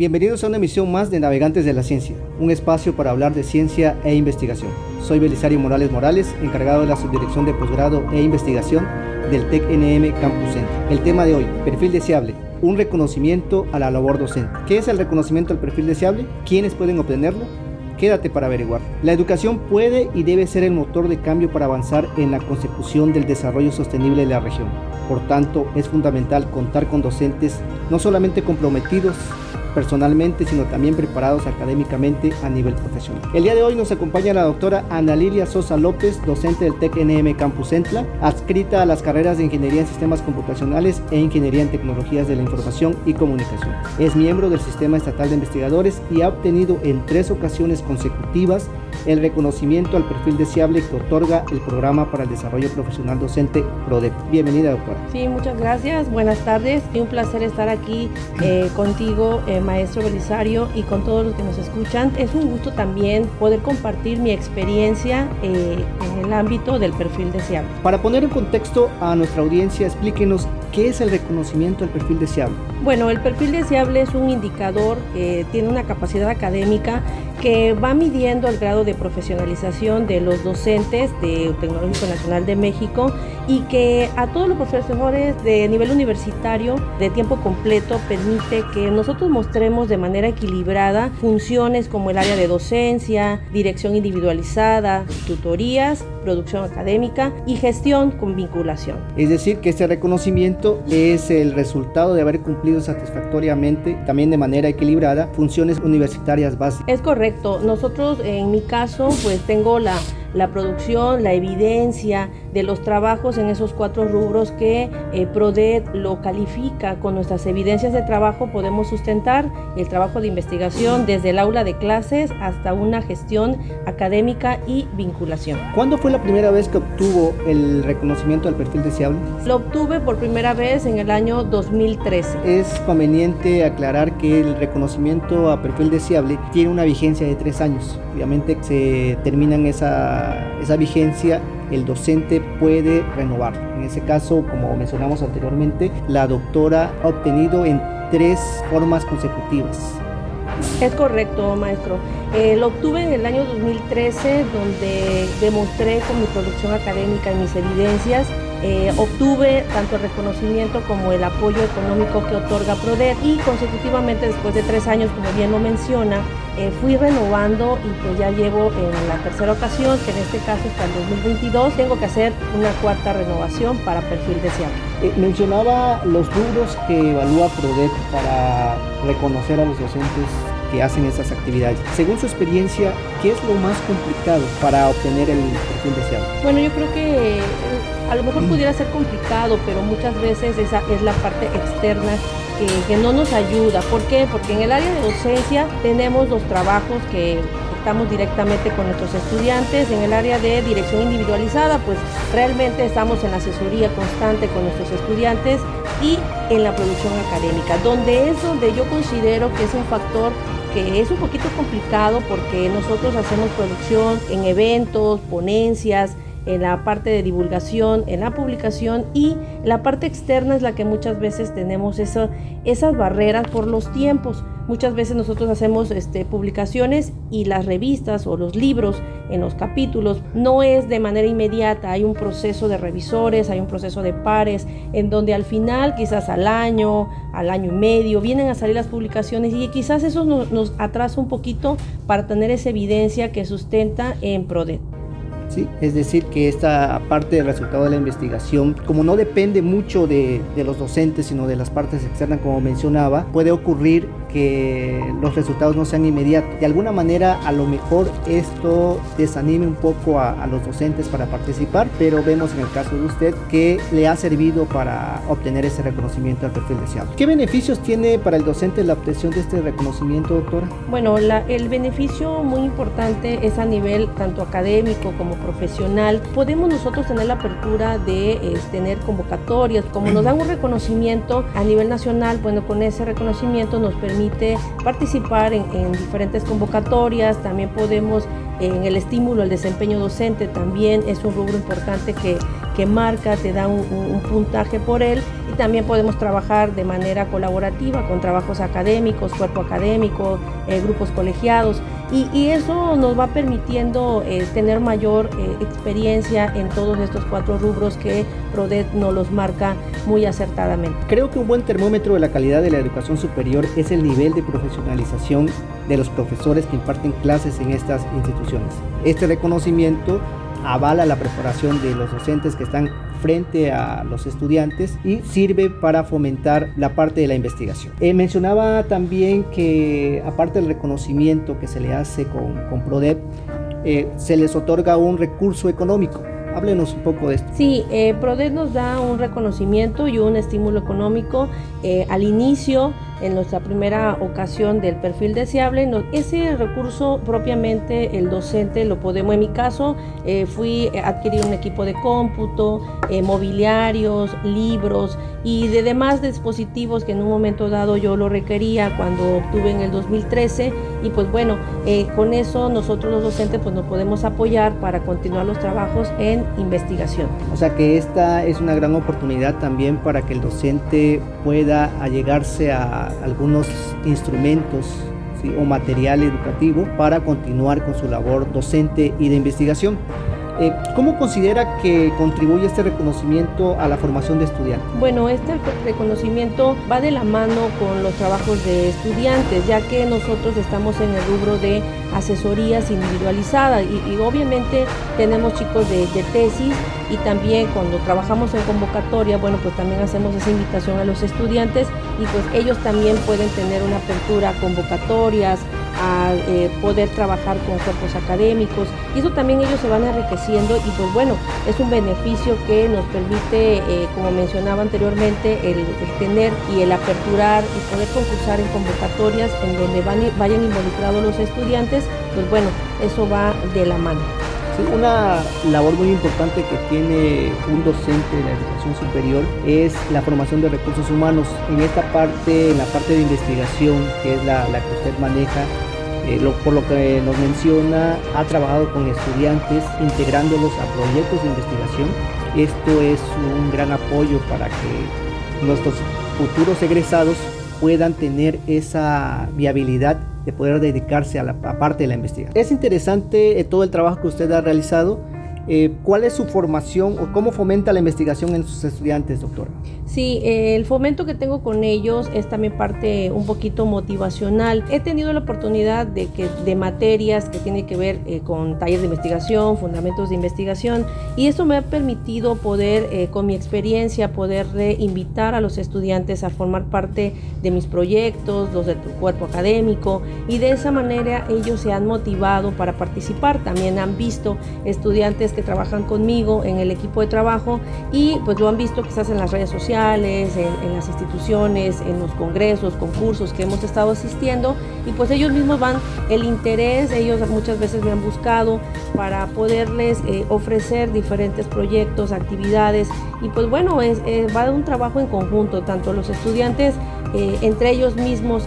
Bienvenidos a una emisión más de Navegantes de la Ciencia, un espacio para hablar de ciencia e investigación. Soy Belisario Morales Morales, encargado de la subdirección de posgrado e investigación del TEC-NM Campus Center. El tema de hoy, perfil deseable, un reconocimiento a la labor docente. ¿Qué es el reconocimiento al perfil deseable? ¿Quiénes pueden obtenerlo? Quédate para averiguar. La educación puede y debe ser el motor de cambio para avanzar en la consecución del desarrollo sostenible de la región. Por tanto, es fundamental contar con docentes no solamente comprometidos personalmente, sino también preparados académicamente a nivel profesional. El día de hoy nos acompaña la doctora Ana Lilia Sosa López, docente del TEC-NM Campus Entla, adscrita a las carreras de Ingeniería en Sistemas Computacionales e Ingeniería en Tecnologías de la Información y Comunicación. Es miembro del Sistema Estatal de Investigadores y ha obtenido en tres ocasiones consecutivas el reconocimiento al perfil deseable que otorga el Programa para el Desarrollo Profesional Docente PRODEP. Bienvenida, doctora. Sí, muchas gracias. Buenas tardes. Es un placer estar aquí eh, contigo, eh, maestro Belisario, y con todos los que nos escuchan. Es un gusto también poder compartir mi experiencia eh, en el ámbito del perfil deseable. Para poner en contexto a nuestra audiencia, explíquenos ¿Qué es el reconocimiento del perfil deseable? Bueno, el perfil deseable es un indicador que tiene una capacidad académica que va midiendo el grado de profesionalización de los docentes de Tecnológico Nacional de México y que a todos los profesores de nivel universitario de tiempo completo permite que nosotros mostremos de manera equilibrada funciones como el área de docencia, dirección individualizada, tutorías, producción académica y gestión con vinculación. Es decir, que este reconocimiento es el resultado de haber cumplido satisfactoriamente, también de manera equilibrada, funciones universitarias básicas. Es correcto nosotros, en mi caso, pues tengo la la producción, la evidencia de los trabajos en esos cuatro rubros que eh, PRODED lo califica con nuestras evidencias de trabajo, podemos sustentar el trabajo de investigación desde el aula de clases hasta una gestión académica y vinculación. ¿Cuándo fue la primera vez que obtuvo el reconocimiento del perfil deseable? Lo obtuve por primera vez en el año 2013. Es conveniente aclarar que el reconocimiento a perfil deseable tiene una vigencia de tres años. Obviamente se terminan esa esa, vigencia, el docente puede renovar. En ese caso, como mencionamos anteriormente, la doctora ha obtenido en tres formas consecutivas. Es correcto, maestro. Eh, lo obtuve en el año 2013, donde demostré con mi producción académica y mis evidencias eh, obtuve tanto el reconocimiento como el apoyo económico que otorga PRODER y consecutivamente después de tres años, como bien lo menciona, eh, fui renovando y pues ya llevo en la tercera ocasión, que en este caso está el 2022, tengo que hacer una cuarta renovación para perfil deseable. Eh, mencionaba los rubros que evalúa PRODER para reconocer a los docentes que hacen esas actividades. Según su experiencia, ¿qué es lo más complicado para obtener el perfil deseado? Bueno, yo creo que eh, a lo mejor pudiera ser complicado, pero muchas veces esa es la parte externa que, que no nos ayuda. ¿Por qué? Porque en el área de docencia tenemos los trabajos que estamos directamente con nuestros estudiantes. En el área de dirección individualizada, pues realmente estamos en asesoría constante con nuestros estudiantes y en la producción académica, donde es donde yo considero que es un factor que es un poquito complicado porque nosotros hacemos producción en eventos, ponencias, en la parte de divulgación, en la publicación y la parte externa es la que muchas veces tenemos esas barreras por los tiempos. Muchas veces nosotros hacemos este, publicaciones y las revistas o los libros en los capítulos no es de manera inmediata, hay un proceso de revisores, hay un proceso de pares, en donde al final, quizás al año, al año y medio, vienen a salir las publicaciones y quizás eso nos, nos atrasa un poquito para tener esa evidencia que sustenta en PRODET. ¿sí? Es decir, que esta parte del resultado de la investigación, como no depende mucho de, de, los docentes, sino de las partes externas, como mencionaba, puede ocurrir que los resultados no sean inmediatos. De alguna manera, a lo mejor esto desanime un poco a, los docentes para participar, pero vemos en el caso de usted que le ha servido para obtener ese reconocimiento al perfil deseado. ¿Qué beneficios tiene para el docente la obtención de este reconocimiento, doctora? Bueno, el beneficio muy importante es a nivel tanto académico como profesional, podemos nosotros tener la apertura de tener convocatorias, como nos dan un reconocimiento a nivel nacional, bueno, con ese reconocimiento nos permite participar en, en diferentes convocatorias, también podemos en el estímulo al desempeño docente también es un rubro importante que, que marca, te da un, puntaje por él y también podemos trabajar de manera colaborativa con trabajos académicos, cuerpo académico, eh, grupos colegiados y, eso nos va permitiendo eh, tener mayor eh, experiencia en todos estos cuatro rubros que PRODET nos los marca muy acertadamente. Creo que un buen termómetro de la calidad de la educación superior es el nivel de profesionalización de los profesores que imparten clases en estas instituciones. Este reconocimiento avala la preparación de los docentes que están frente a los estudiantes y sirve para fomentar la parte de la investigación. Eh, mencionaba también que aparte del reconocimiento que se le hace con, con PRODEP, eh, se les otorga un recurso económico. Háblenos un poco de esto. Sí, eh, PRODEP nos da un reconocimiento y un estímulo económico eh, al inicio en nuestra primera ocasión del perfil deseable. ese recurso propiamente el docente lo podemos, en mi caso eh, fui a adquirir un equipo de cómputo, eh, mobiliarios, libros y de demás dispositivos que en un momento dado yo lo requería cuando obtuve en el 2013 y pues bueno, eh, con eso nosotros los docentes pues nos podemos apoyar para continuar los trabajos en investigación. O sea que esta es una gran oportunidad también para que el docente pueda allegarse a algunos instrumentos o material educativo para continuar con su labor docente y de investigación. Eh, ¿Cómo considera que contribuye este reconocimiento a la formación de estudiantes? Bueno, este reconocimiento va de la mano con los trabajos de estudiantes, ya que nosotros estamos en el rubro de asesorías individualizadas y, obviamente tenemos chicos de, de tesis y también cuando trabajamos en convocatoria, bueno, pues también hacemos esa invitación a los estudiantes y pues ellos también pueden tener una apertura a convocatorias, a eh, poder trabajar con cuerpos académicos y eso también ellos se van enriqueciendo y pues bueno, es un beneficio que nos permite, eh, como mencionaba anteriormente, el, tener y el aperturar y poder concursar en convocatorias en donde van, vayan involucrados los estudiantes, pues bueno, eso va de la mano. Una labor muy importante que tiene un docente de la educación superior es la formación de recursos humanos. En esta parte, en la parte de investigación, que es la, que usted maneja, eh, por lo que nos menciona, ha trabajado con estudiantes integrándolos a proyectos de investigación. Esto es un gran apoyo para que nuestros futuros egresados puedan tener esa viabilidad de poder dedicarse a la parte de la investigación. Es interesante eh, todo el trabajo que usted ha realizado eh, ¿Cuál es su formación o cómo fomenta la investigación en sus estudiantes, doctora? Sí, eh, el fomento que tengo con ellos es también parte un poquito motivacional. He tenido la oportunidad de que de materias que tienen que ver eh, con talleres de investigación, fundamentos de investigación, y eso me ha permitido poder, con mi experiencia, poder invitar a los estudiantes a formar parte de mis proyectos, los de tu cuerpo académico, y de esa manera ellos se han motivado para participar. También han visto estudiantes que trabajan conmigo en el equipo de trabajo y pues lo han visto quizás en las redes sociales, en, las instituciones, en los congresos, concursos que hemos estado asistiendo y pues ellos mismos van el interés, ellos muchas veces me han buscado para poderles eh, ofrecer diferentes proyectos, actividades y pues bueno, es, eh, va de un trabajo en conjunto, tanto los estudiantes eh, entre ellos mismos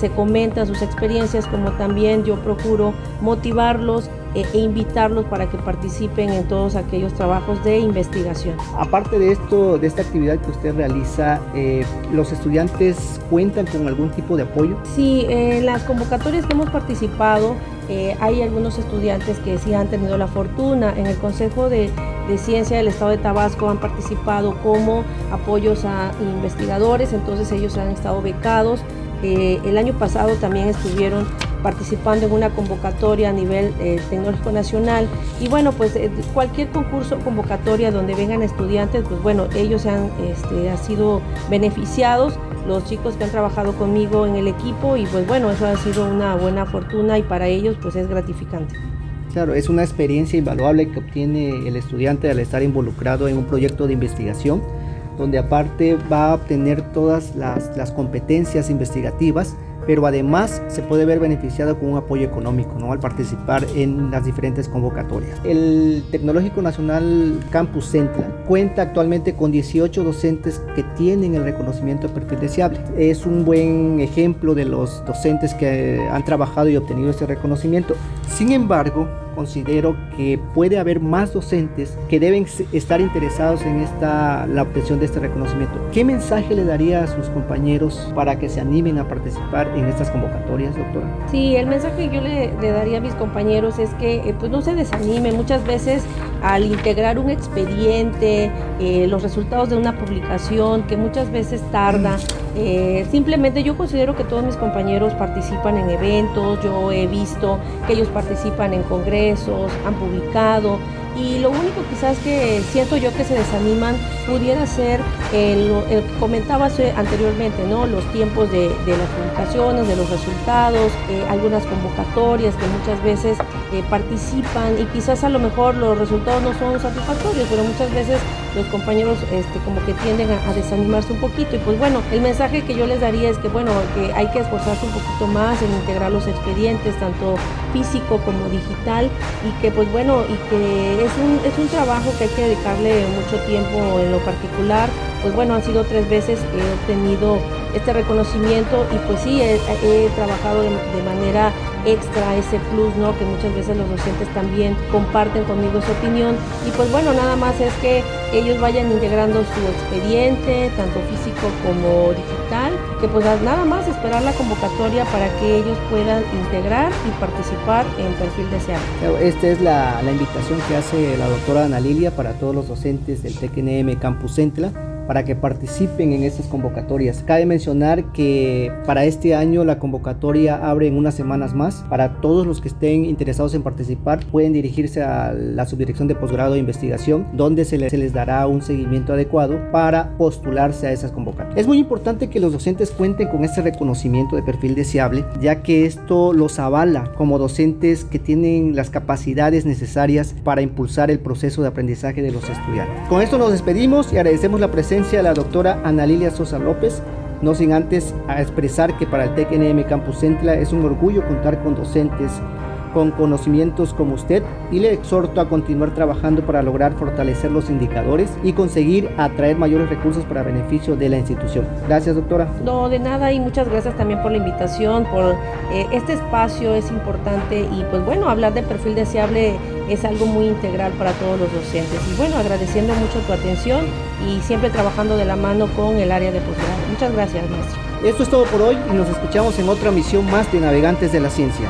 se comentan sus experiencias como también yo procuro motivarlos e, e invitarlos para que participen en todos aquellos trabajos de investigación. Aparte de esto, de esta actividad que usted realiza, eh, ¿los estudiantes cuentan con algún tipo de apoyo? Sí, en las convocatorias que hemos participado, eh, hay algunos estudiantes que sí han tenido la fortuna. En el Consejo de, de, Ciencia del Estado de Tabasco han participado como apoyos a investigadores, entonces ellos han estado becados. Eh, el año pasado también estuvieron participando en una convocatoria a nivel eh, tecnológico nacional y bueno pues eh, cualquier concurso convocatoria donde vengan estudiantes pues bueno ellos han, este, sido beneficiados los chicos que han trabajado conmigo en el equipo y pues bueno eso ha sido una buena fortuna y para ellos pues es gratificante. Claro, es una experiencia invaluable que obtiene el estudiante al estar involucrado en un proyecto de investigación, donde aparte va a obtener todas las, las competencias investigativas pero además se puede ver beneficiado con un apoyo económico al participar en las diferentes convocatorias. El Tecnológico Nacional Campus Central cuenta actualmente con 18 docentes que tienen el reconocimiento de. Es un buen ejemplo de los docentes que han trabajado y obtenido este reconocimiento. Sin embargo, considero que puede haber más docentes que deben estar interesados en esta, la obtención de este reconocimiento. ¿Qué mensaje le daría a sus compañeros para que se animen a participar en estas convocatorias, doctora? Sí, el mensaje que yo le, daría a mis compañeros es que eh, pues no se desanimen. Muchas veces al integrar un expediente, eh, los resultados de una publicación que muchas veces tarda, eh, simplemente yo considero que todos mis compañeros participan en eventos, yo he visto que ellos participan en congresos, han publicado y lo único quizás que siento yo que se desaniman pudiera ser el, el comentaba anteriormente, ¿no? Los tiempos de, las publicaciones, de los resultados, eh, algunas convocatorias que muchas veces eh, participan y quizás a lo mejor los resultados no son satisfactorios, pero muchas veces los compañeros este, como que tienden a, desanimarse un poquito. Y pues bueno, el mensaje que yo les daría es que bueno, que hay que esforzarse un poquito más en integrar los expedientes, tanto físico como digital, y que pues bueno, y que es un, es un trabajo que hay que dedicarle mucho tiempo en lo particular. Pues bueno, han sido tres veces que he obtenido este reconocimiento y pues sí, he, trabajado de, de manera extra, ese plus, ¿no? Que muchas veces los docentes también comparten conmigo su opinión. Y pues bueno, nada más es que ellos vayan integrando su expediente, tanto físico como digital, que pues nada más esperar la convocatoria para que ellos puedan integrar y participar en perfil deseado. Esta es la, la invitación que hace la doctora Ana Lilia para todos los docentes del TECNM Campus Centla para que participen en estas convocatorias. Cabe mencionar que para este año la convocatoria abre en unas semanas más. Para todos los que estén interesados en participar, pueden dirigirse a la Subdirección de Posgrado de Investigación, donde se les, se les dará un seguimiento adecuado para postularse a esas convocatorias. Es muy importante que los docentes cuenten con este reconocimiento de perfil deseable, ya que esto los avala como docentes que tienen las capacidades necesarias para impulsar el proceso de aprendizaje de los estudiantes. Con esto nos despedimos y agradecemos la presencia la doctora Ana Lilia Sosa López, no sin antes expresar que para el TECNM Campus Centla es un orgullo contar con docentes con conocimientos como usted y le exhorto a continuar trabajando para lograr fortalecer los indicadores y conseguir atraer mayores recursos para beneficio de la institución. Gracias, doctora. No, de nada y muchas gracias también por la invitación, por eh, este espacio es importante y pues bueno, hablar de perfil deseable es algo muy integral para todos los docentes. Y bueno, agradeciendo mucho tu atención y siempre trabajando de la mano con el área de posgrado. Muchas gracias, maestro. Esto es todo por hoy y nos escuchamos en otra misión más de Navegantes de la Ciencia.